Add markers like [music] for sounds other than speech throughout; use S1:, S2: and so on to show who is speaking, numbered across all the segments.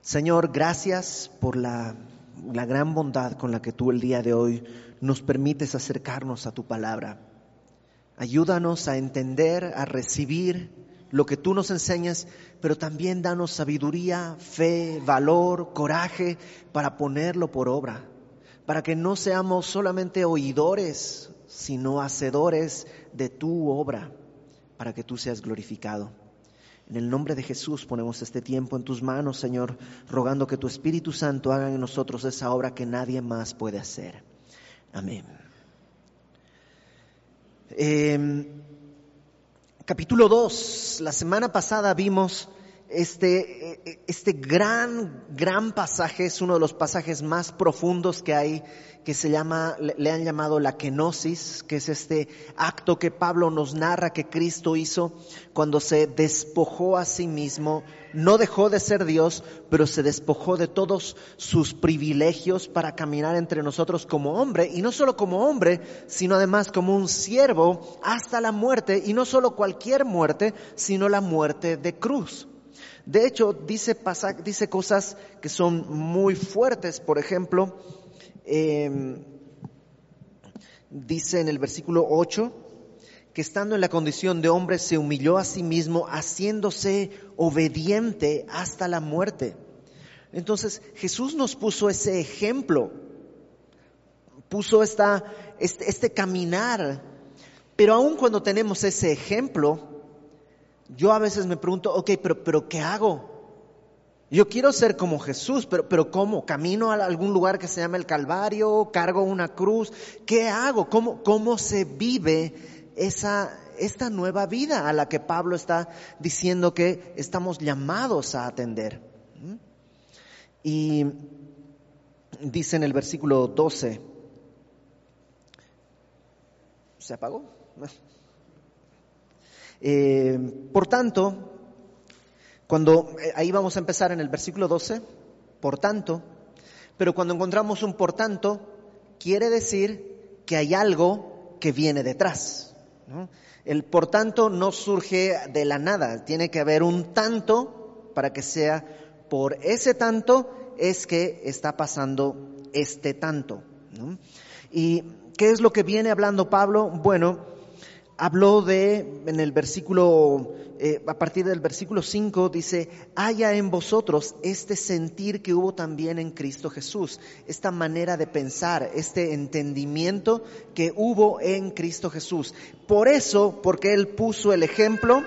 S1: Señor, gracias por la, la gran bondad con la que tú el día de hoy nos permites acercarnos a tu palabra. Ayúdanos a entender, a recibir lo que tú nos enseñas, pero también danos sabiduría, fe, valor, coraje para ponerlo por obra, para que no seamos solamente oidores, sino hacedores de tu obra, para que tú seas glorificado. En el nombre de Jesús ponemos este tiempo en tus manos, Señor, rogando que tu Espíritu Santo haga en nosotros esa obra que nadie más puede hacer. Amén. Em, capítulo 2, la semana pasada vimos este, este gran, gran pasaje, es uno de los pasajes más profundos que hay que se llama, le han llamado la kenosis, que es este acto que Pablo nos narra que Cristo hizo cuando se despojó a sí mismo, no dejó de ser Dios, pero se despojó de todos sus privilegios para caminar entre nosotros como hombre, y no solo como hombre, sino además como un siervo hasta la muerte, y no solo cualquier muerte, sino la muerte de cruz. De hecho, dice, dice cosas que son muy fuertes, por ejemplo, Em, dice en el versículo 8 que estando en la condición de hombre se humilló a sí mismo haciéndose obediente hasta la muerte. Entonces Jesús nos puso ese ejemplo, puso esta, este, este caminar, pero aun cuando tenemos ese ejemplo, yo a veces me pregunto, ok, pero, pero ¿qué hago? Yo quiero ser como Jesús, pero, pero ¿cómo? ¿Camino a algún lugar que se llama el Calvario? ¿Cargo una cruz? ¿Qué hago? ¿Cómo, cómo se vive esa, esta nueva vida a la que Pablo está diciendo que estamos llamados a atender? ¿Mm? Y dice en el versículo 12, ¿se apagó? Eh, por tanto, cuando eh, ahí vamos a empezar en el versículo 12, por tanto, pero cuando encontramos un por tanto, quiere decir que hay algo que viene detrás. El por tanto no surge de la nada, tiene que haber un tanto para que sea por ese tanto es que está pasando este tanto. ¿Y qué es lo que viene hablando Pablo? Bueno, habló de, en el versículo, eh, a partir del versículo 5, dice, haya en vosotros este sentir que hubo también en Cristo Jesús, esta manera de pensar, este entendimiento que hubo en Cristo Jesús. Por eso, porque Él puso el ejemplo,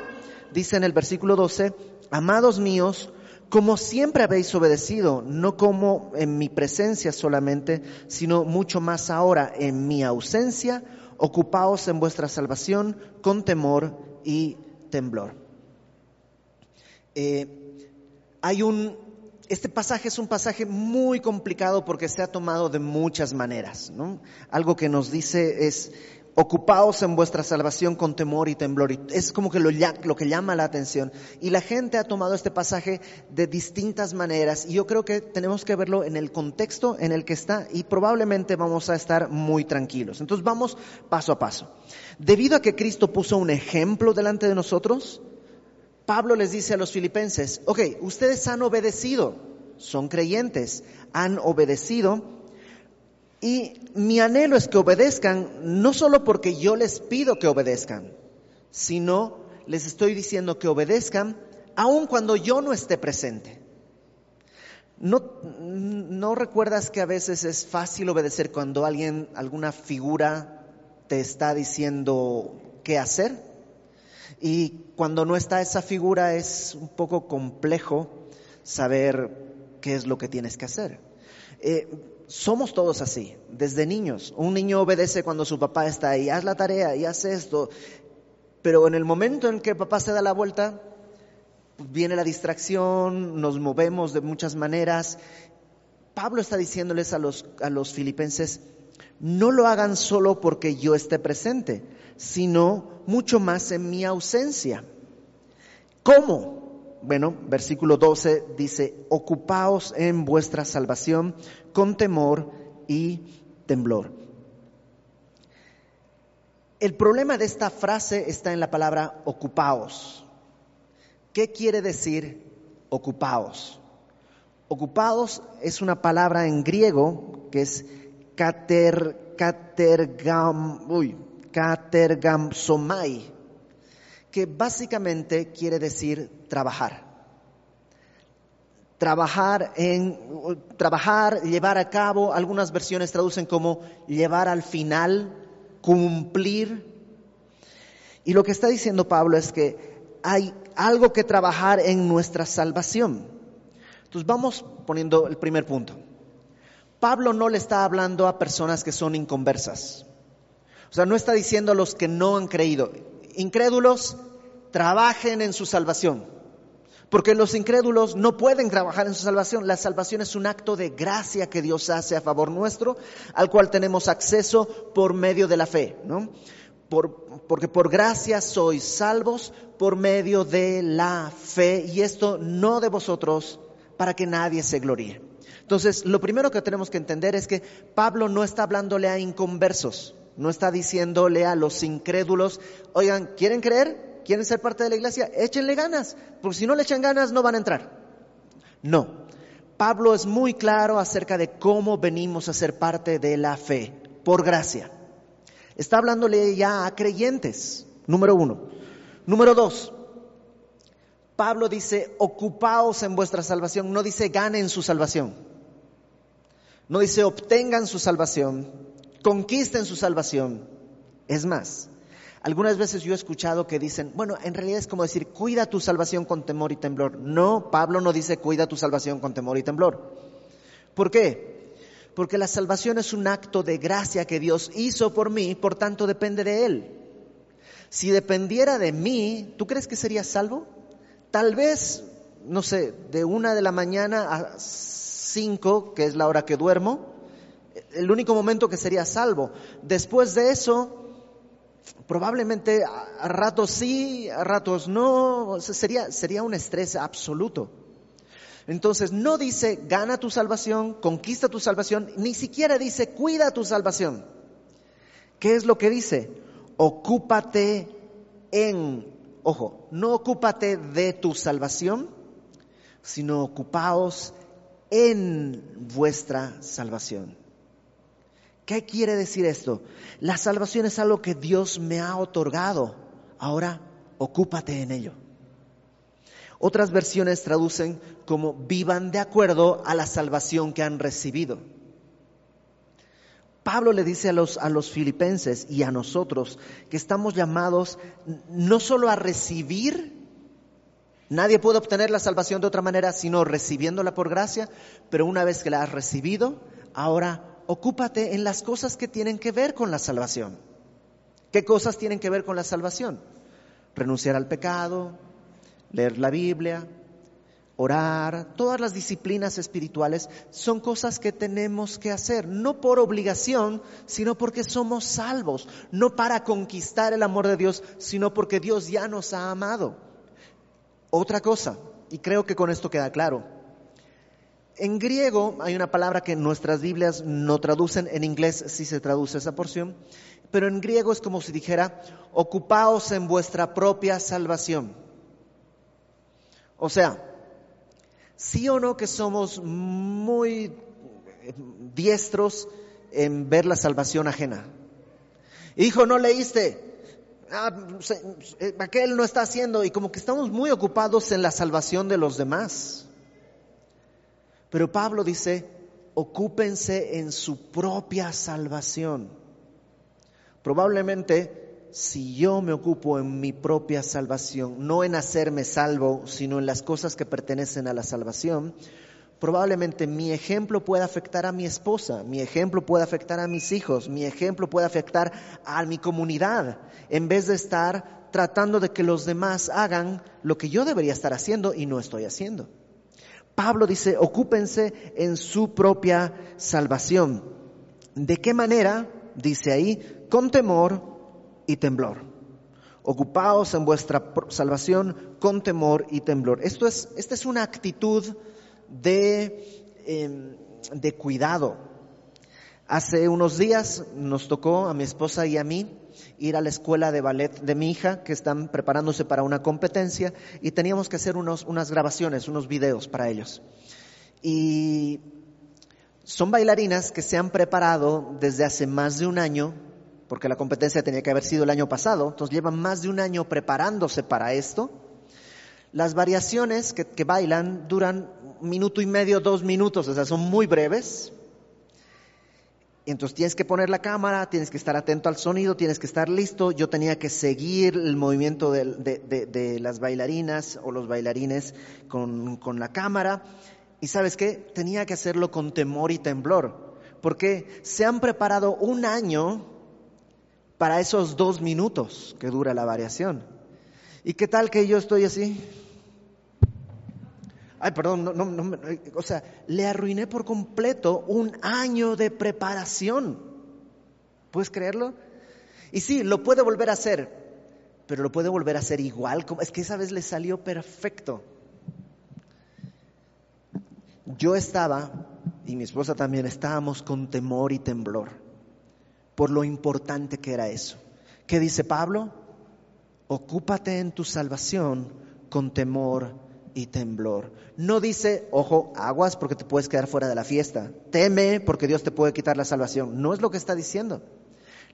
S1: dice en el versículo 12, amados míos, como siempre habéis obedecido, no como en mi presencia solamente, sino mucho más ahora en mi ausencia, ocupaos en vuestra salvación con temor y temblor. Eh, hay un, este pasaje es un pasaje muy complicado porque se ha tomado de muchas maneras. ¿no? Algo que nos dice es, ocupaos en vuestra salvación con temor y temblor. es como que lo, lo, que llama la atención. Y la gente ha tomado este pasaje de distintas maneras y yo creo que tenemos que verlo en el contexto en el que está y probablemente vamos a estar muy tranquilos. Entonces vamos paso a paso. Debido a que Cristo puso un ejemplo delante de nosotros, Pablo les dice a los filipenses, ok, ustedes han obedecido, son creyentes, han obedecido y mi anhelo es que obedezcan, no solo porque yo les pido que obedezcan, sino les estoy diciendo que obedezcan aun cuando yo no esté presente. ¿No, ¿No recuerdas que a veces es fácil obedecer cuando alguien, alguna figura te está diciendo qué hacer? Y cuando no está esa figura es un poco complejo saber qué es lo que tienes que hacer. Eh, somos todos así, desde niños. Un niño obedece cuando su papá está ahí, haz la tarea y haz esto. Pero en el momento en que papá se da la vuelta, viene la distracción, nos movemos de muchas maneras. Pablo está diciéndoles a los, a los filipenses, no lo hagan solo porque yo esté presente, sino mucho más en mi ausencia. ¿Cómo? Bueno, versículo 12 dice, ocupaos en vuestra salvación con temor y temblor. El problema de esta frase está en la palabra ocupaos. ¿Qué quiere decir ocupaos? Ocupados es una palabra en griego que es kater, que básicamente quiere decir trabajar. Trabajar en trabajar, llevar a cabo, algunas versiones traducen como llevar al final, cumplir. Y lo que está diciendo Pablo es que hay algo que trabajar en nuestra salvación. Entonces vamos poniendo el primer punto. Pablo no le está hablando a personas que son inconversas. O sea, no está diciendo a los que no han creído. Incrédulos, trabajen en su salvación. Porque los incrédulos no pueden trabajar en su salvación. La salvación es un acto de gracia que Dios hace a favor nuestro, al cual tenemos acceso por medio de la fe. ¿no? porque por gracia sois salvos por medio de la fe, y esto no de vosotros, para que nadie se gloríe. Entonces, lo primero que tenemos que entender es que Pablo no está hablándole a inconversos, no está diciéndole a los incrédulos, oigan, ¿quieren creer? ¿Quieren ser parte de la iglesia? Échenle ganas, porque si no le echan ganas no van a entrar. No, Pablo es muy claro acerca de cómo venimos a ser parte de la fe, por gracia. Está hablándole ya a creyentes, número uno. Número dos, Pablo dice, ocupaos en vuestra salvación, no dice ganen su salvación. No dice obtengan su salvación, conquisten su salvación. Es más, algunas veces yo he escuchado que dicen, bueno, en realidad es como decir, cuida tu salvación con temor y temblor. No, Pablo no dice cuida tu salvación con temor y temblor. ¿Por qué? porque la salvación es un acto de gracia que Dios hizo por mí, por tanto depende de Él. Si dependiera de mí, ¿tú crees que sería salvo? Tal vez, no sé, de una de la mañana a cinco, que es la hora que duermo, el único momento que sería salvo. Después de eso, probablemente a ratos sí, a ratos no, sería, sería un estrés absoluto. Entonces no dice gana tu salvación, conquista tu salvación, ni siquiera dice cuida tu salvación. ¿Qué es lo que dice? Ocúpate en, ojo, no ocúpate de tu salvación, sino ocupaos en vuestra salvación. ¿Qué quiere decir esto? La salvación es algo que Dios me ha otorgado. Ahora, ocúpate en ello. Otras versiones traducen como vivan de acuerdo a la salvación que han recibido. Pablo le dice a los, a los filipenses y a nosotros que estamos llamados no solo a recibir, nadie puede obtener la salvación de otra manera sino recibiéndola por gracia, pero una vez que la has recibido, ahora ocúpate en las cosas que tienen que ver con la salvación. ¿Qué cosas tienen que ver con la salvación? Renunciar al pecado, leer la Biblia, orar, todas las disciplinas espirituales son cosas que tenemos que hacer, no por obligación, sino porque somos salvos, no para conquistar el amor de Dios, sino porque Dios ya nos ha amado. Otra cosa, y creo que con esto queda claro, en griego hay una palabra que nuestras Biblias no traducen, en inglés sí se traduce esa porción, pero en griego es como si dijera, ocupaos en vuestra propia salvación. O sea, sí o no que somos muy diestros en ver la salvación ajena. Hijo, no leíste. Ah, eh, aquel no está haciendo y como que estamos muy ocupados en la salvación de los demás. Pero Pablo dice, ocúpense en su propia salvación. Probablemente si yo me ocupo en mi propia salvación, no en hacerme salvo, sino en las cosas que pertenecen a la salvación, probablemente mi ejemplo pueda afectar a mi esposa, mi ejemplo puede afectar a mis hijos, mi ejemplo puede afectar a mi comunidad, en vez de estar tratando de que los demás hagan lo que yo debería estar haciendo y no estoy haciendo. Pablo dice, ocúpense en su propia salvación. ¿De qué manera? Dice ahí, con temor y temblor. Ocupaos en vuestra salvación con temor y temblor. Esto es, esta es una actitud de, em, de cuidado. Hace unos días nos tocó a mi esposa y a mí ir a la escuela de ballet de mi hija, que están preparándose para una competencia, y teníamos que hacer unos, unas grabaciones, unos videos para ellos. Y son bailarinas que se han preparado desde hace más de un año, porque la competencia tenía que haber sido el año pasado, entonces llevan más de un año preparándose para esto. Las variaciones que, que bailan duran un minuto y medio, dos minutos, o sea, son muy breves. Entonces tienes que poner la cámara, tienes que estar atento al sonido, tienes que estar listo. Yo tenía que seguir el movimiento de, las bailarinas o los bailarines con, con, la cámara. Y sabes qué, tenía que hacerlo con temor y temblor, porque se han preparado un año para esos dos minutos que dura la variación. ¿Y qué tal que yo estoy así? Ay, perdón, no, no, o sea, le arruiné por completo un año de preparación. ¿Puedes creerlo? Y sí, lo puede volver a hacer, pero lo puede volver a hacer igual. Es que esa vez le salió perfecto. Yo estaba, y mi esposa también, estábamos con temor y temblor por lo importante que era eso. ¿Qué dice Pablo? Ocúpate en tu salvación con temor y temblor. No dice, ojo, aguas porque te puedes quedar fuera de la fiesta. Teme porque Dios te puede quitar la salvación. No es lo que está diciendo.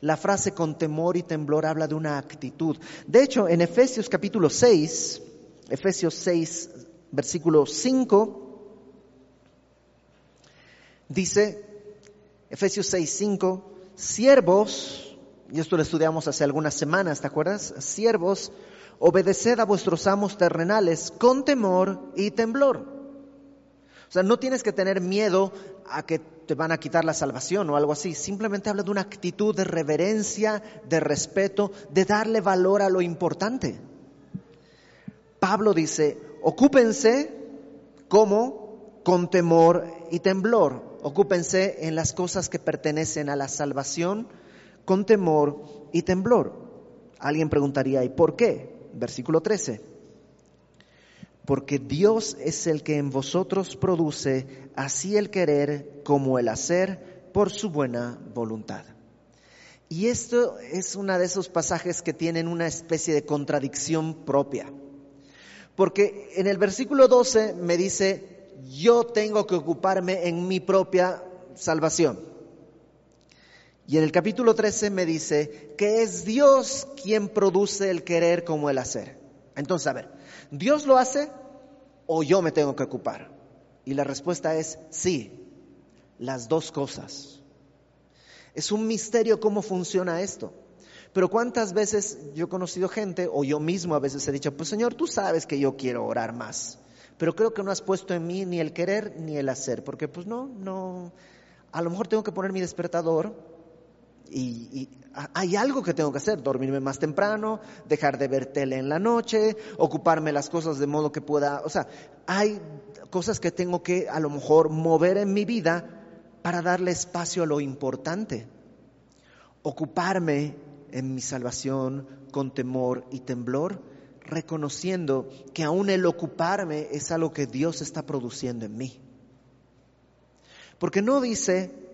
S1: La frase con temor y temblor habla de una actitud. De hecho, en Efesios capítulo 6, Efesios 6, versículo 5, dice, Efesios 6, 5, siervos, y esto lo estudiamos hace algunas semanas, ¿te acuerdas? Siervos, obedeced a vuestros amos terrenales con temor y temblor. O sea, no tienes que tener miedo a que te van a quitar la salvación o algo así. Simplemente habla de una actitud de reverencia, de respeto, de darle valor a lo importante. Pablo dice, ocúpense como con temor y temblor. Ocúpense en las cosas que pertenecen a la salvación con temor y temblor. Alguien preguntaría, ¿y por qué? Versículo 13. Porque Dios es el que en vosotros produce así el querer como el hacer por su buena voluntad. Y esto es uno de esos pasajes que tienen una especie de contradicción propia. Porque en el versículo 12 me dice, yo tengo que ocuparme en mi propia salvación. Y en el capítulo 13 me dice que es Dios quien produce el querer como el hacer. Entonces, a ver, ¿Dios lo hace o yo me tengo que ocupar? Y la respuesta es sí, las dos cosas. Es un misterio cómo funciona esto. Pero cuántas veces yo he conocido gente, o yo mismo a veces he dicho, pues Señor, tú sabes que yo quiero orar más, pero creo que no has puesto en mí ni el querer ni el hacer, porque pues no, no, a lo mejor tengo que poner mi despertador y, hay algo que tengo que hacer, dormirme más temprano, dejar de ver tele en la noche, ocuparme las cosas de modo que pueda, o sea, hay cosas que tengo que a lo mejor mover en mi vida para darle espacio a lo importante. Ocuparme en mi salvación con temor y temblor, reconociendo que aún el ocuparme es algo que Dios está produciendo en mí. Porque no dice,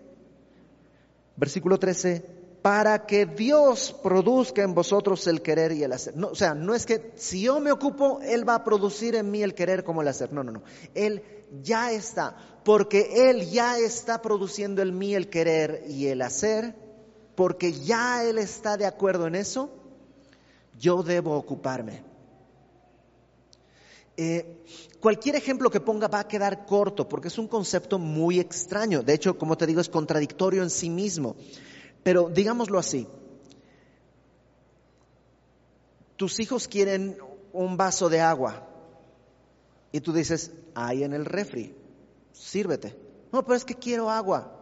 S1: Versículo 13, para que Dios produzca en vosotros el querer y el hacer. No, o sea, no es que si yo me ocupo, Él va a producir en mí el querer como el hacer. No, no, no. Él ya está, porque Él ya está produciendo en mí el querer y el hacer, porque ya Él está de acuerdo en eso, yo debo ocuparme. Eh, cualquier ejemplo que ponga va a quedar corto porque es un concepto muy extraño. De hecho, como te digo, es contradictorio en sí mismo. Pero digámoslo así. Tus hijos quieren un vaso de agua y tú dices, hay en el refri, sírvete. No, pero es que quiero agua.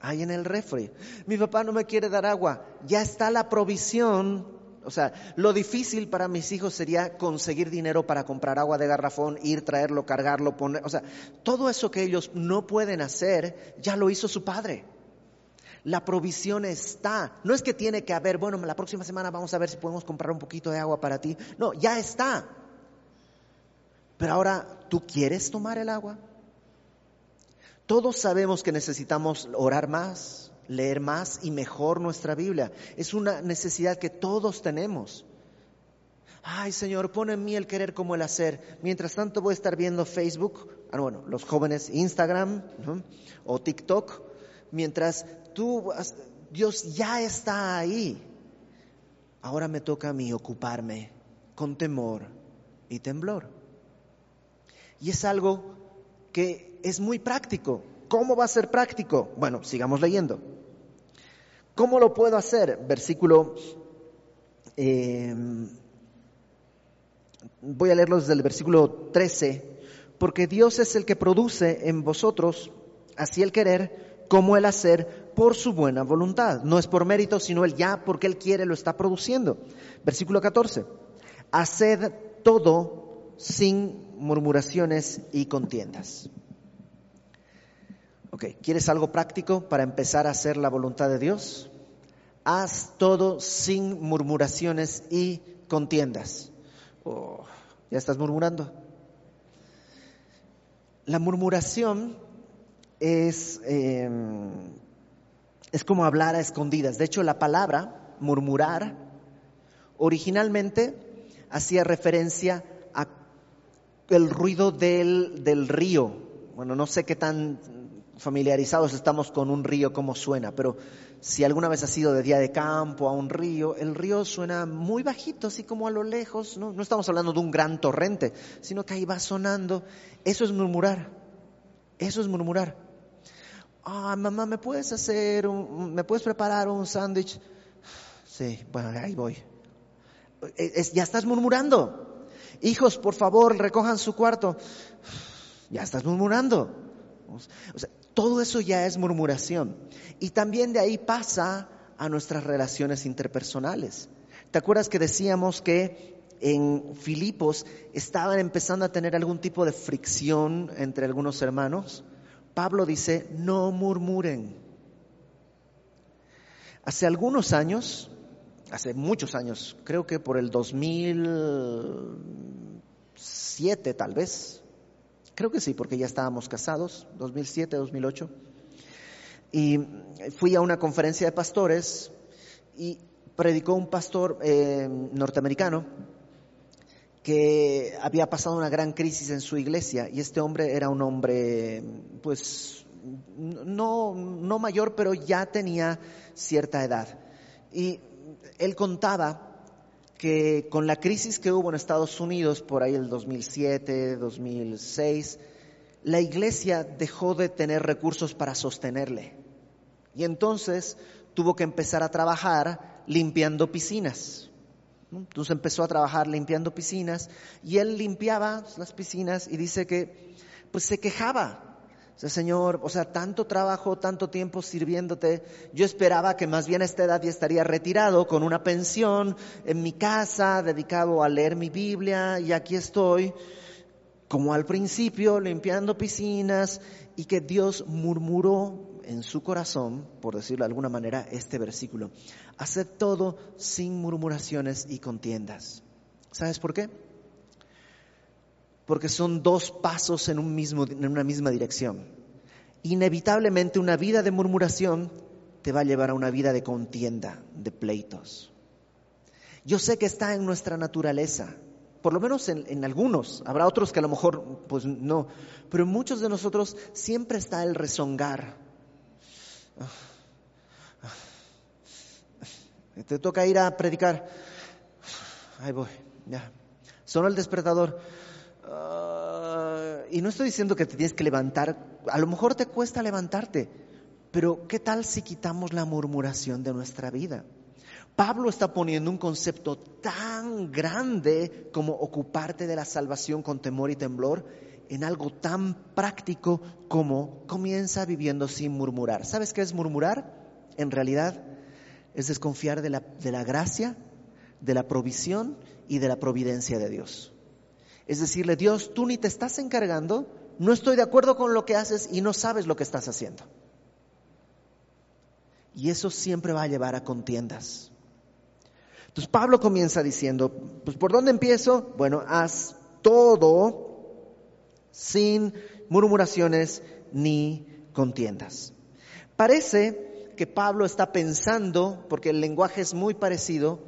S1: Hay en el refri. Mi papá no me quiere dar agua. Ya está la provisión o sea, lo difícil para mis hijos sería conseguir dinero para comprar agua de garrafón, ir, traerlo, cargarlo, poner, o sea, todo eso que ellos no pueden hacer, ya lo hizo su padre. La provisión está. No es que tiene que haber, bueno, la próxima semana vamos a ver si podemos comprar un poquito de agua para ti. No, ya está. Pero ahora, ¿tú quieres tomar el agua? Todos sabemos que necesitamos orar más, leer más y mejor nuestra Biblia. Es una necesidad que todos tenemos. Ay, Señor, pon en mí el querer como el hacer. Mientras tanto voy a estar viendo Facebook ah, bueno, los jóvenes Instagram o TikTok, mientras tú, Dios ya está ahí. Ahora me toca a mí ocuparme con temor y temblor. Y es algo que es muy práctico. ¿Cómo va a ser práctico? Bueno, sigamos leyendo. ¿Cómo lo puedo hacer? Versículo... Eh, voy a leerlo desde el versículo 13. Porque Dios es el que produce en vosotros así el querer como el hacer por su buena voluntad. No es por mérito, sino el ya porque Él quiere lo está produciendo. Versículo 14. Haced todo sin murmuraciones y contiendas. Ok, ¿quieres algo práctico para empezar a hacer la voluntad de Dios? Haz todo sin murmuraciones y contiendas. Oh, ¿Ya estás murmurando? La murmuración es, em, es como hablar a escondidas. De hecho, la palabra murmurar originalmente hacía referencia a el ruido del, del río. Bueno, no sé qué tan familiarizados estamos con un río, cómo suena, pero si alguna vez has ido de día de campo a un río, el río suena muy bajito, así como a lo lejos, no, estamos hablando de un gran torrente, sino que ahí va sonando. Eso es murmurar, eso es murmurar. Ah, mamá, ¿me puedes hacer, un, me puedes preparar un sándwich? Sí, bueno, ahí voy. ya estás murmurando. Hijos, por favor, recojan su cuarto. Ya estás murmurando. O sea, todo eso ya es murmuración. Y también de ahí pasa a nuestras relaciones interpersonales. ¿Te acuerdas que decíamos que en Filipos estaban empezando a tener algún tipo de fricción entre algunos hermanos? Pablo dice, no murmuren. Hace algunos años, hace muchos años, creo que por el 2007 tal vez, creo que sí, porque ya estábamos casados, 2007, 2008, y fui a una conferencia de pastores y predicó un pastor eh, norteamericano que había pasado una gran crisis en su iglesia y este hombre era un hombre, pues, no, no mayor, pero ya tenía cierta edad. Y él contaba que con la crisis que hubo en Estados Unidos por ahí el 2007, 2006, la iglesia dejó de tener recursos para sostenerle. Y entonces tuvo que empezar a trabajar limpiando piscinas. Entonces empezó a trabajar limpiando piscinas y él limpiaba las piscinas y dice que pues se quejaba Señor, o sea, tanto trabajo, tanto tiempo sirviéndote, yo esperaba que más bien a esta edad ya estaría retirado con una pensión en mi casa, dedicado a leer mi Biblia, y aquí estoy, como al principio, limpiando piscinas, y que Dios murmuró en su corazón, por decirlo de alguna manera, este versículo. Haced todo sin murmuraciones y contiendas. ¿Sabes por qué? Porque son dos pasos en, un mismo, en una misma dirección. Inevitablemente una vida de murmuración te va a llevar a una vida de contienda, de pleitos. Yo sé que está en nuestra naturaleza, por lo menos en, algunos, habrá otros que a lo mejor pues no, pero en muchos de nosotros siempre está el rezongar. Te toca ir a predicar. Ahí voy, ya. Sonó el despertador. Ah, y no estoy diciendo que te tienes que levantar, a lo mejor te cuesta levantarte, pero ¿qué tal si quitamos la murmuración de nuestra vida? Pablo está poniendo un concepto tan grande como ocuparte de la salvación con temor y temblor en algo tan práctico como comienza viviendo sin murmurar. ¿Sabes qué es murmurar? En realidad es desconfiar de la, de la gracia, de la provisión y de la providencia de Dios. Es decirle, Dios, tú ni te estás encargando, no estoy de acuerdo con lo que haces y no sabes lo que estás haciendo. Y eso siempre va a llevar a contiendas. Entonces Pablo comienza diciendo, pues ¿por dónde empiezo? Bueno, haz todo sin murmuraciones ni contiendas. Parece que Pablo está pensando, porque el lenguaje es muy parecido,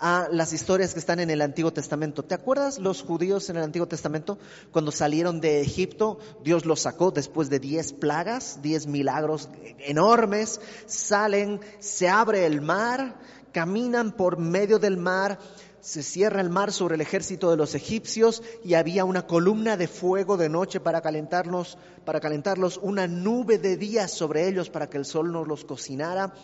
S1: a las historias que están en el Antiguo Testamento. ¿Te acuerdas los judíos en el Antiguo Testamento? Cuando salieron de Egipto, Dios los sacó después de diez plagas, diez milagros enormes, salen, se abre el mar, caminan por medio del mar, se cierra el mar sobre el ejército de los egipcios y había una columna de fuego de noche para calentarlos, para calentarlos, una nube de día sobre ellos para que el sol no los cocinara.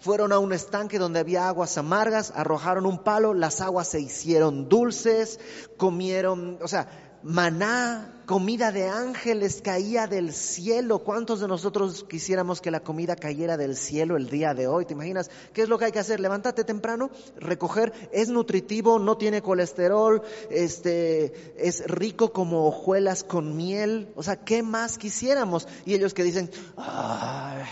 S1: Fueron a un estanque donde había aguas amargas, arrojaron un palo, las aguas se hicieron dulces, comieron, o sea, maná, comida de ángeles caía del cielo. ¿Cuántos de nosotros quisiéramos que la comida cayera del cielo el día de hoy? ¿Te imaginas? ¿Qué es lo que hay que hacer? Levántate temprano, recoger, es nutritivo, no tiene colesterol, este, es rico como hojuelas con miel. O sea, ¿qué más quisiéramos? Y ellos que dicen, ay,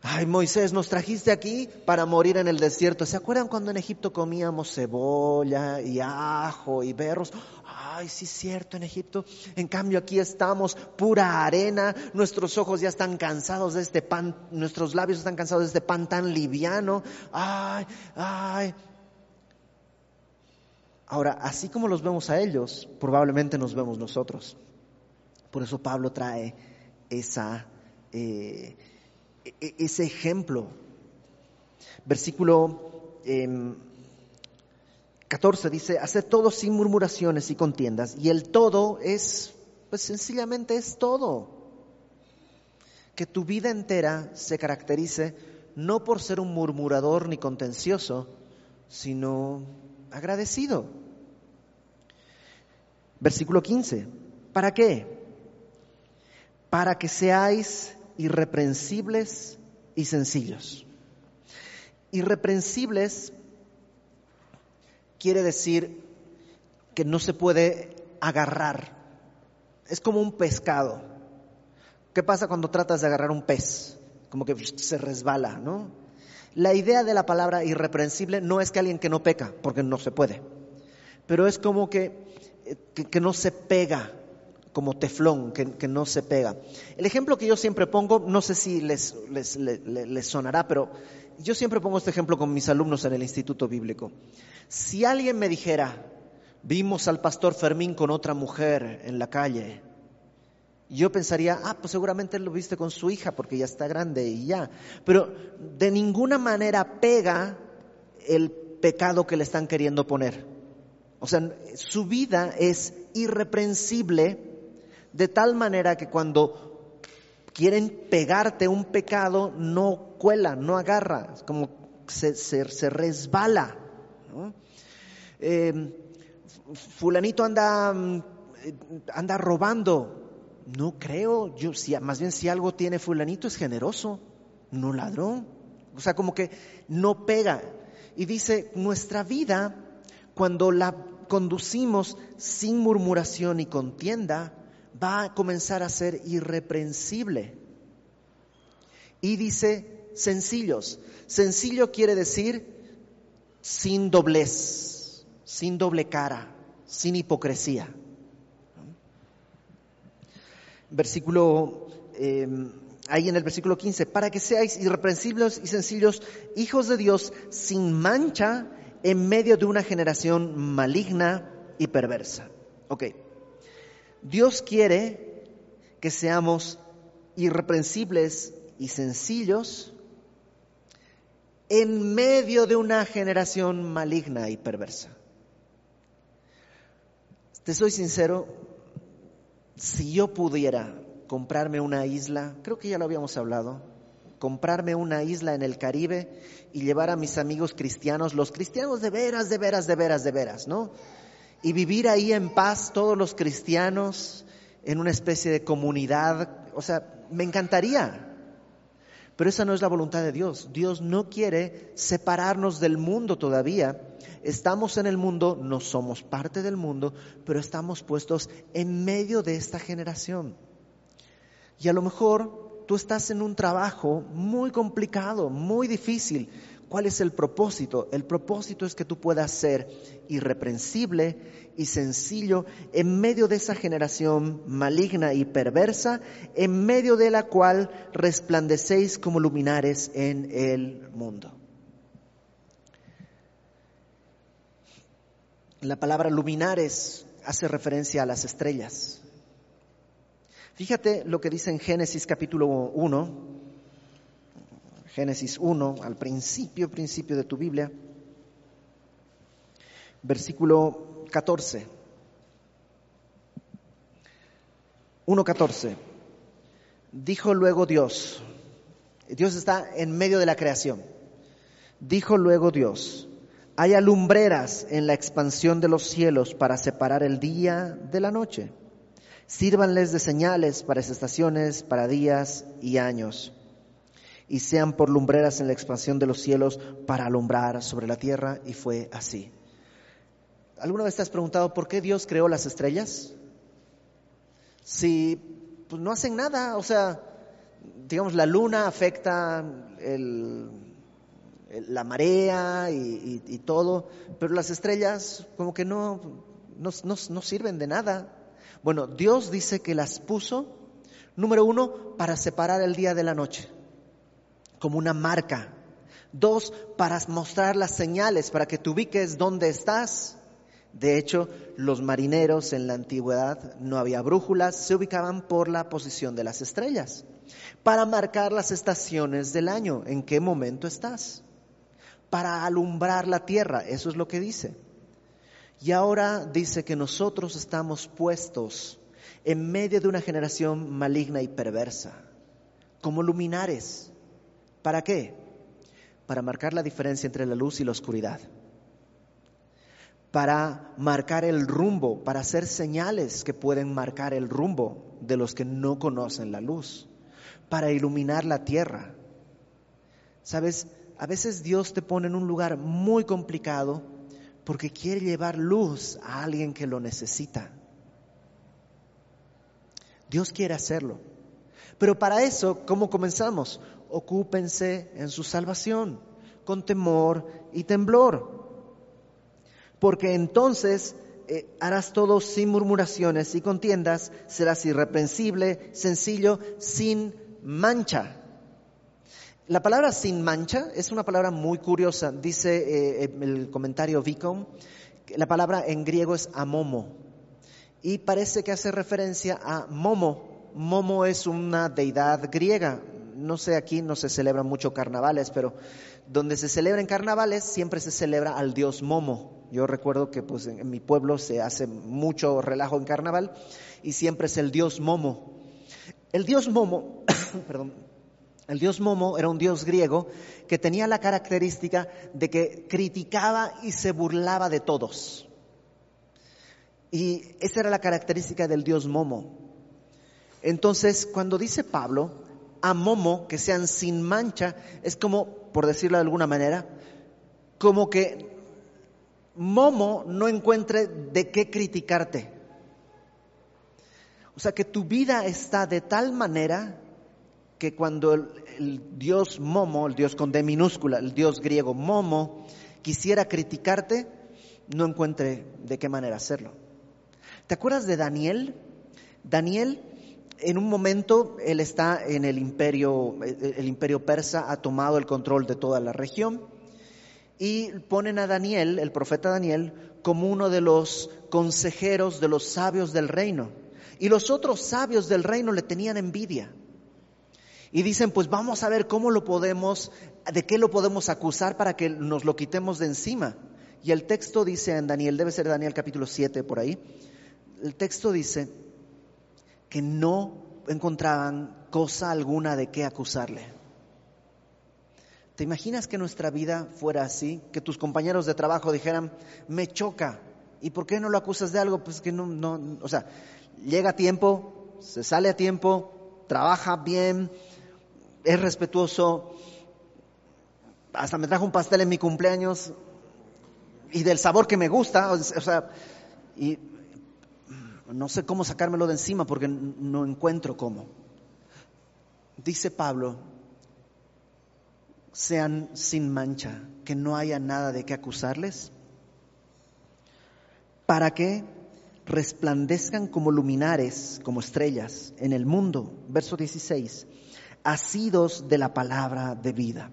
S1: Ay, Moisés, nos trajiste aquí para morir en el desierto. ¿Se acuerdan cuando en Egipto comíamos cebolla y ajo y berros? Ay, sí cierto, en Egipto. En cambio aquí estamos, pura arena. Nuestros ojos ya están cansados de este pan, nuestros labios están cansados de este pan tan liviano. Ay, ay. Ahora, así como los vemos a ellos, probablemente nos vemos nosotros. Por eso Pablo trae esa... Eh, ese ejemplo. Versículo 14 em, dice, hacer todo sin murmuraciones y contiendas. Y el todo es, pues sencillamente es todo. Que tu vida entera se caracterice no por ser un murmurador ni contencioso, sino agradecido. Versículo 15. ¿Para qué? Para que seáis irreprensibles y sencillos. Irreprensibles quiere decir que no se puede agarrar. Es como un pescado. ¿Qué pasa cuando tratas de agarrar un pez? Como que se resbala, ¿no? La idea de la palabra irreprensible no es que alguien que no peca, porque no se puede, pero es como que, que, no se pega, como teflón, que, no se pega. El ejemplo que yo siempre pongo, no sé si les, les, sonará, pero yo siempre pongo este ejemplo con mis alumnos en el Instituto Bíblico. Si alguien me dijera, vimos al pastor Fermín con otra mujer en la calle, yo pensaría, ah, pues seguramente lo viste con su hija porque ya está grande y ya. Pero de ninguna manera pega el pecado que le están queriendo poner. O sea, su vida es irreprensible de tal manera que cuando quieren pegarte un pecado, no cuela, no agarra, como se, se, resbala. Eh, fulanito anda, mm, anda robando. No creo, yo, si, más bien si algo tiene fulanito es generoso, no ladrón. O sea, como que no pega. Y dice, nuestra vida, cuando la conducimos sin murmuración y contienda, va a comenzar a ser irreprensible. Y dice sencillos. Sencillo quiere decir sin doblez, sin doble cara, sin hipocresía. Versículo, em, ahí en el versículo 15, para que seáis irreprensibles y sencillos, hijos de Dios, sin mancha, en medio de una generación maligna y perversa. Ok. Dios quiere que seamos irreprensibles y sencillos en medio de una generación maligna y perversa. Te soy sincero, si yo pudiera comprarme una isla, creo que ya lo habíamos hablado, comprarme una isla en el Caribe y llevar a mis amigos cristianos, los cristianos de veras, de veras, de veras, de veras, ¿no? Y vivir ahí en paz todos los cristianos en una especie de comunidad. O sea, me encantaría. Pero esa no es la voluntad de Dios. Dios no quiere separarnos del mundo todavía. Estamos en el mundo, no somos parte del mundo, pero estamos puestos en medio de esta generación. Y a lo mejor tú estás en un trabajo muy complicado, muy difícil, ¿Cuál es el propósito? El propósito es que tú puedas ser irreprensible y sencillo en medio de esa generación maligna y perversa, en medio de la cual resplandecéis como luminares en el mundo. La palabra luminares hace referencia a las estrellas. Fíjate lo que dice en Génesis capítulo 1, Génesis 1, al principio, principio de tu Biblia, versículo 14. 1.14. Dijo luego Dios, Dios está en medio de la creación. Dijo luego Dios, hay alumbreras en la expansión de los cielos para separar el día de la noche. Sírvanles de señales para estaciones, para días y años. Y sean por lumbreras en la expansión de los cielos para alumbrar sobre la tierra. Y fue así. ¿Alguna vez te has preguntado por qué Dios creó las estrellas? Si pues, no hacen nada, o sea, digamos, la luna afecta la marea y, todo, pero las estrellas como que no, no, sirven de nada. Bueno, Dios dice que las puso, número uno, para separar el día de la noche, como una marca. Dos, para mostrar las señales, para que tú ubiques dónde estás. De hecho, los marineros en la antigüedad no había brújulas, se ubicaban por la posición de las estrellas para marcar las estaciones del año, en qué momento estás, para alumbrar la tierra, eso es lo que dice. Y ahora dice que nosotros estamos puestos en medio de una generación maligna y perversa, como luminares. ¿Para qué? Para marcar la diferencia entre la luz y la oscuridad. Para marcar el rumbo, para hacer señales que pueden marcar el rumbo de los que no conocen la luz para iluminar la tierra. Sabes, a veces Dios te pone en un lugar muy complicado porque quiere llevar luz a alguien que lo necesita. Dios quiere hacerlo. Pero para eso, ¿cómo comenzamos? Ocúpense en su salvación, con temor y temblor. Porque entonces eh, harás todo sin murmuraciones y contiendas, serás irreprensible, sencillo, sin mancha. La palabra sin mancha es una palabra muy curiosa. Dice eh, eh, el comentario Vicom, la palabra en griego es amomo y parece que hace referencia a Momo. Momo es una deidad griega. No sé, aquí no se celebran mucho carnavales, pero donde se celebran carnavales siempre se celebra al dios Momo. Yo recuerdo que pues, en mi pueblo se hace mucho relajo en carnaval y siempre es el dios Momo. El dios Momo, [coughs] perdón, el dios Momo era un dios griego que tenía la característica de que criticaba y se burlaba de todos. Y esa era la característica del dios Momo. Entonces, cuando dice Pablo, a Momo que sean sin mancha, es como, por decirlo de alguna manera, como que Momo no encuentre de qué criticarte. O sea que tu vida está de tal manera que cuando el, dios Momo, el dios con D minúscula, el dios griego Momo, quisiera criticarte, no encuentre de qué manera hacerlo. ¿Te acuerdas de Daniel? Daniel, en un momento, él está en el imperio, el imperio persa ha tomado el control de toda la región y ponen a Daniel, el profeta Daniel, como uno de los consejeros de los sabios del reino. Y los otros sabios del reino le tenían envidia. Y dicen, pues vamos a ver cómo lo podemos, de qué lo podemos acusar para que nos lo quitemos de encima. Y el texto dice en Daniel, debe ser Daniel capítulo 7 por ahí, el texto dice que no encontraban cosa alguna de qué acusarle. ¿Te imaginas que nuestra vida fuera así? Que tus compañeros de trabajo dijeran, me choca. ¿Y por qué no lo acusas de algo? Pues que no, no, o sea, llega a tiempo, se sale a tiempo, trabaja bien, es respetuoso, hasta me trajo un pastel en mi cumpleaños y del sabor que me gusta, o sea, y no sé cómo sacármelo de encima porque no encuentro cómo. Dice Pablo, sean sin mancha, que no haya nada de qué acusarles. ¿Para qué? resplandezcan como luminares, como estrellas en el mundo. Verso 16, asidos de la palabra de vida.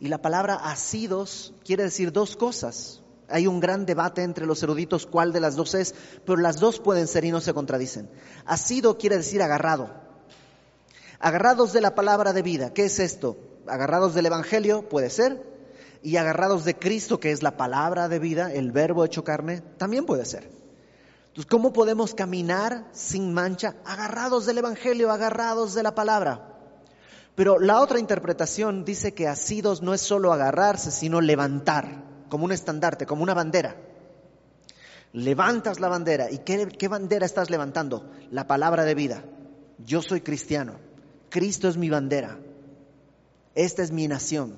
S1: Y la palabra asidos quiere decir dos cosas. Hay un gran debate entre los eruditos cuál de las dos es, pero las dos pueden ser y no se contradicen. Asido quiere decir agarrado. Agarrados de la palabra de vida. ¿Qué es esto? Agarrados del Evangelio, puede ser. Y agarrados de Cristo, que es la palabra de vida, el verbo hecho carne, también puede ser. Entonces, ¿cómo podemos caminar sin mancha? Agarrados del Evangelio, agarrados de la palabra. Pero la otra interpretación dice que asidos no es solo agarrarse, sino levantar, como un estandarte, como una bandera. Levantas la bandera. ¿Y qué, bandera estás levantando? La palabra de vida. Yo soy cristiano. Cristo es mi bandera. Esta es mi nación.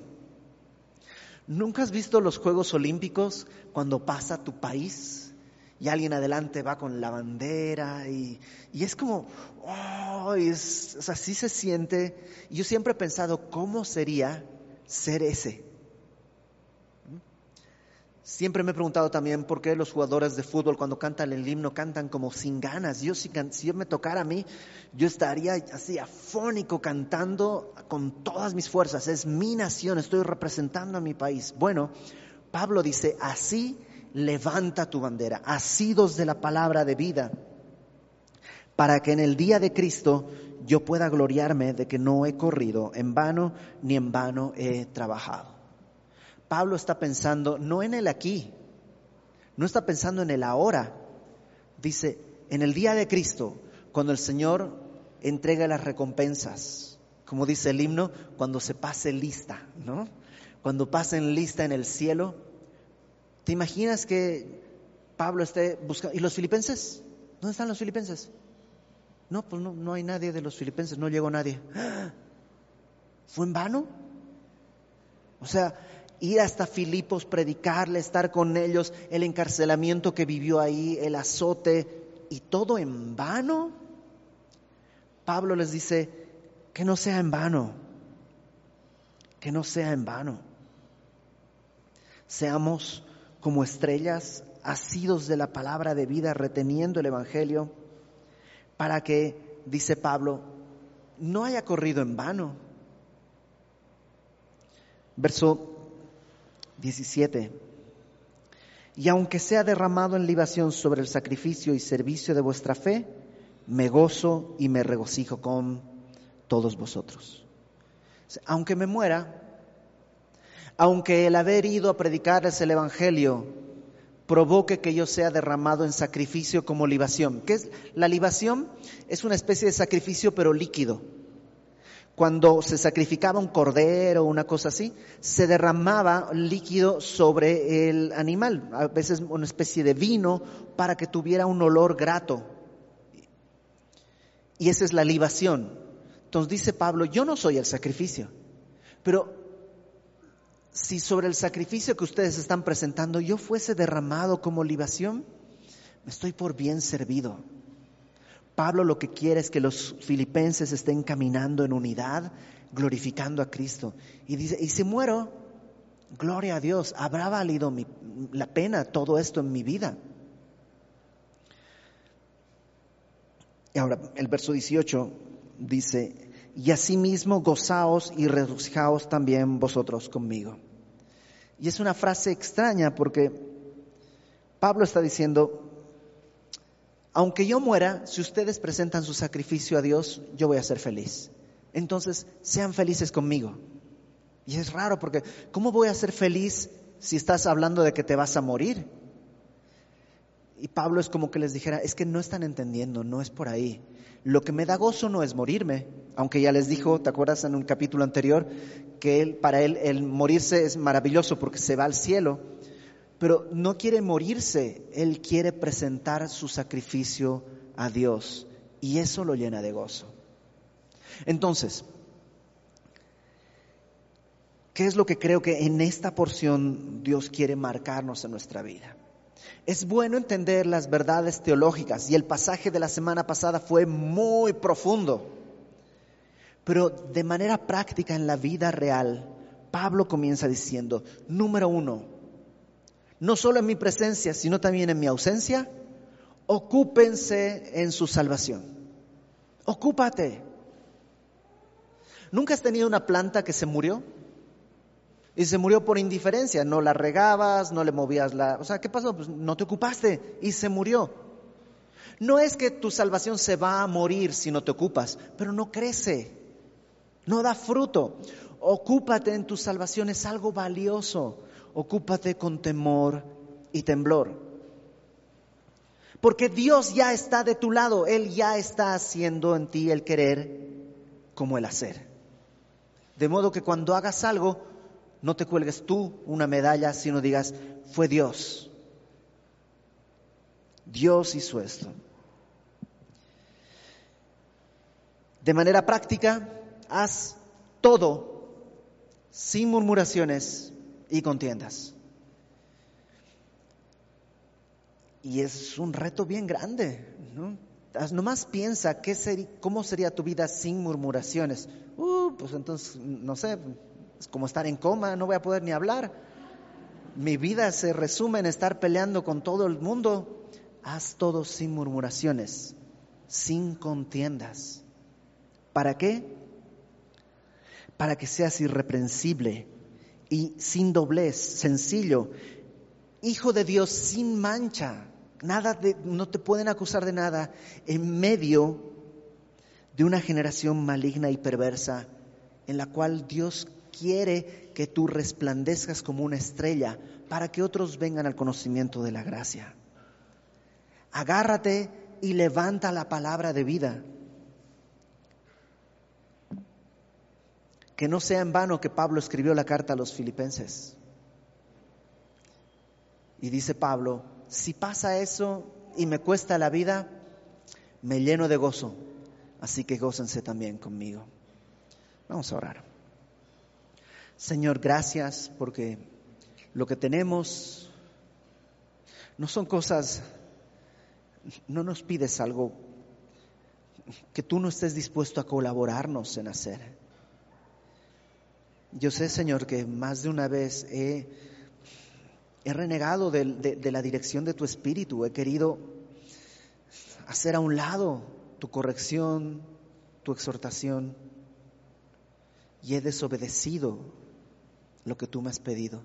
S1: ¿Nunca has visto los Juegos Olímpicos cuando pasa tu país? y alguien adelante va con la bandera y, es como, oh, es, así se siente. Yo siempre he pensado, ¿cómo sería ser ese? Siempre me he preguntado también por qué los jugadores de fútbol cuando cantan el himno cantan como sin ganas. Yo si, si me tocara a mí, yo estaría así afónico cantando con todas mis fuerzas. Es mi nación, estoy representando a mi país. Bueno, Pablo dice, así levanta tu bandera, asidos de la palabra de vida, para que en el día de Cristo yo pueda gloriarme de que no he corrido en vano ni en vano he trabajado. Pablo está pensando no en el aquí, no está pensando en el ahora. Dice, en el día de Cristo, cuando el Señor entrega las recompensas, como dice el himno, cuando se pase lista, ¿no? Cuando pasen lista en el cielo, ¿Te imaginas que Pablo esté buscando... ¿Y los filipenses? ¿Dónde están los filipenses? No, pues no, no hay nadie de los filipenses, no llegó nadie. [gasps] ¿Fue en vano? O sea, ir hasta Filipos, predicarle, estar con ellos, el encarcelamiento que vivió ahí, el azote, y todo en vano. Pablo les dice, que no sea en vano, que no sea en vano. Seamos como estrellas, asidos de la palabra de vida, reteniendo el Evangelio, para que, dice Pablo, no haya corrido en vano. Verso 17. Y aunque sea derramado en libación sobre el sacrificio y servicio de vuestra fe, me gozo y me regocijo con todos vosotros. Aunque me muera, aunque el haber ido a predicarles el Evangelio provoque que yo sea derramado en sacrificio como libación. ¿Qué es? La libación es una especie de sacrificio pero líquido. Cuando se sacrificaba un cordero o una cosa así, se derramaba líquido sobre el animal, a veces una especie de vino para que tuviera un olor grato. Y esa es la libación. Entonces dice Pablo, yo no soy el sacrificio, pero si sobre el sacrificio que ustedes están presentando yo fuese derramado como libación, me estoy por bien servido. Pablo lo que quiere es que los filipenses estén caminando en unidad, glorificando a Cristo. Y dice, y si muero, gloria a Dios, habrá valido la pena todo esto en mi vida. Y ahora el verso 18 dice, y asimismo gozaos y regocijaos también vosotros conmigo. Y es una frase extraña porque Pablo está diciendo, aunque yo muera, si ustedes presentan su sacrificio a Dios, yo voy a ser feliz. Entonces, sean felices conmigo. Y es raro porque, ¿cómo voy a ser feliz si estás hablando de que te vas a morir? Y Pablo es como que les dijera, es que no están entendiendo, no es por ahí. Lo que me da gozo no es morirme, aunque ya les dijo, ¿te acuerdas en un capítulo anterior? Que para él el morirse es maravilloso porque se va al cielo, pero no quiere morirse, él quiere presentar su sacrificio a Dios y eso lo llena de gozo. Entonces, ¿qué es lo que creo que en esta porción Dios quiere marcarnos en nuestra vida? Es bueno entender las verdades teológicas y el pasaje de la semana pasada fue muy profundo. Pero de manera práctica en la vida real, Pablo comienza diciendo, número uno, no solo en mi presencia, sino también en mi ausencia, ocúpense en su salvación. Ocúpate. ¿Nunca has tenido una planta que se murió? Y se murió por indiferencia, no la regabas, no le movías la... O sea, ¿qué pasó? Pues no te ocupaste y se murió. No es que tu salvación se va a morir si no te ocupas, pero no crece, no da fruto. Ocúpate en tu salvación, es algo valioso. Ocúpate con temor y temblor. Porque Dios ya está de tu lado, Él ya está haciendo en ti el querer como el hacer. De modo que cuando hagas algo, no te cuelgues tú una medalla, sino digas, fue Dios. Dios hizo esto. De manera práctica, haz todo sin murmuraciones y contiendas. Y es un reto bien grande, ¿no? Nomás piensa qué cómo sería tu vida sin murmuraciones. Uh, pues entonces, no sé, es como estar en coma, no voy a poder ni hablar. Mi vida se resume en estar peleando con todo el mundo. Haz todo sin murmuraciones, sin contiendas. ¿Para qué? Para que seas irreprensible y sin doblez, sencillo, hijo de Dios sin mancha. Nada de, no te pueden acusar de nada en medio de una generación maligna y perversa en la cual Dios quiere que tú resplandezcas como una estrella para que otros vengan al conocimiento de la gracia. Agárrate y levanta la palabra de vida. Que no sea en vano que Pablo escribió la carta a los filipenses. Y dice Pablo, si pasa eso y me cuesta la vida, me lleno de gozo. Así que gócense también conmigo. Vamos a orar. Señor, gracias porque lo que tenemos no son cosas, no nos pides algo que tú no estés dispuesto a colaborarnos en hacer. Yo sé, Señor, que más de una vez he, renegado de, la dirección de tu espíritu, he querido hacer a un lado tu corrección, tu exhortación, y he desobedecido lo que tú me has pedido.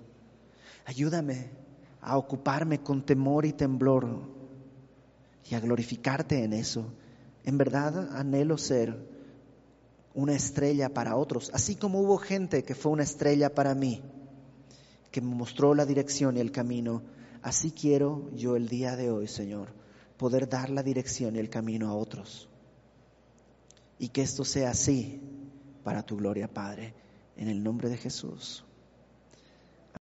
S1: Ayúdame a ocuparme con temor y temblor y a glorificarte en eso. En verdad anhelo ser una estrella para otros, así como hubo gente que fue una estrella para mí, que me mostró la dirección y el camino. Así quiero yo el día de hoy, Señor, poder dar la dirección y el camino a otros. Y que esto sea así para tu gloria, Padre, en el nombre de Jesús.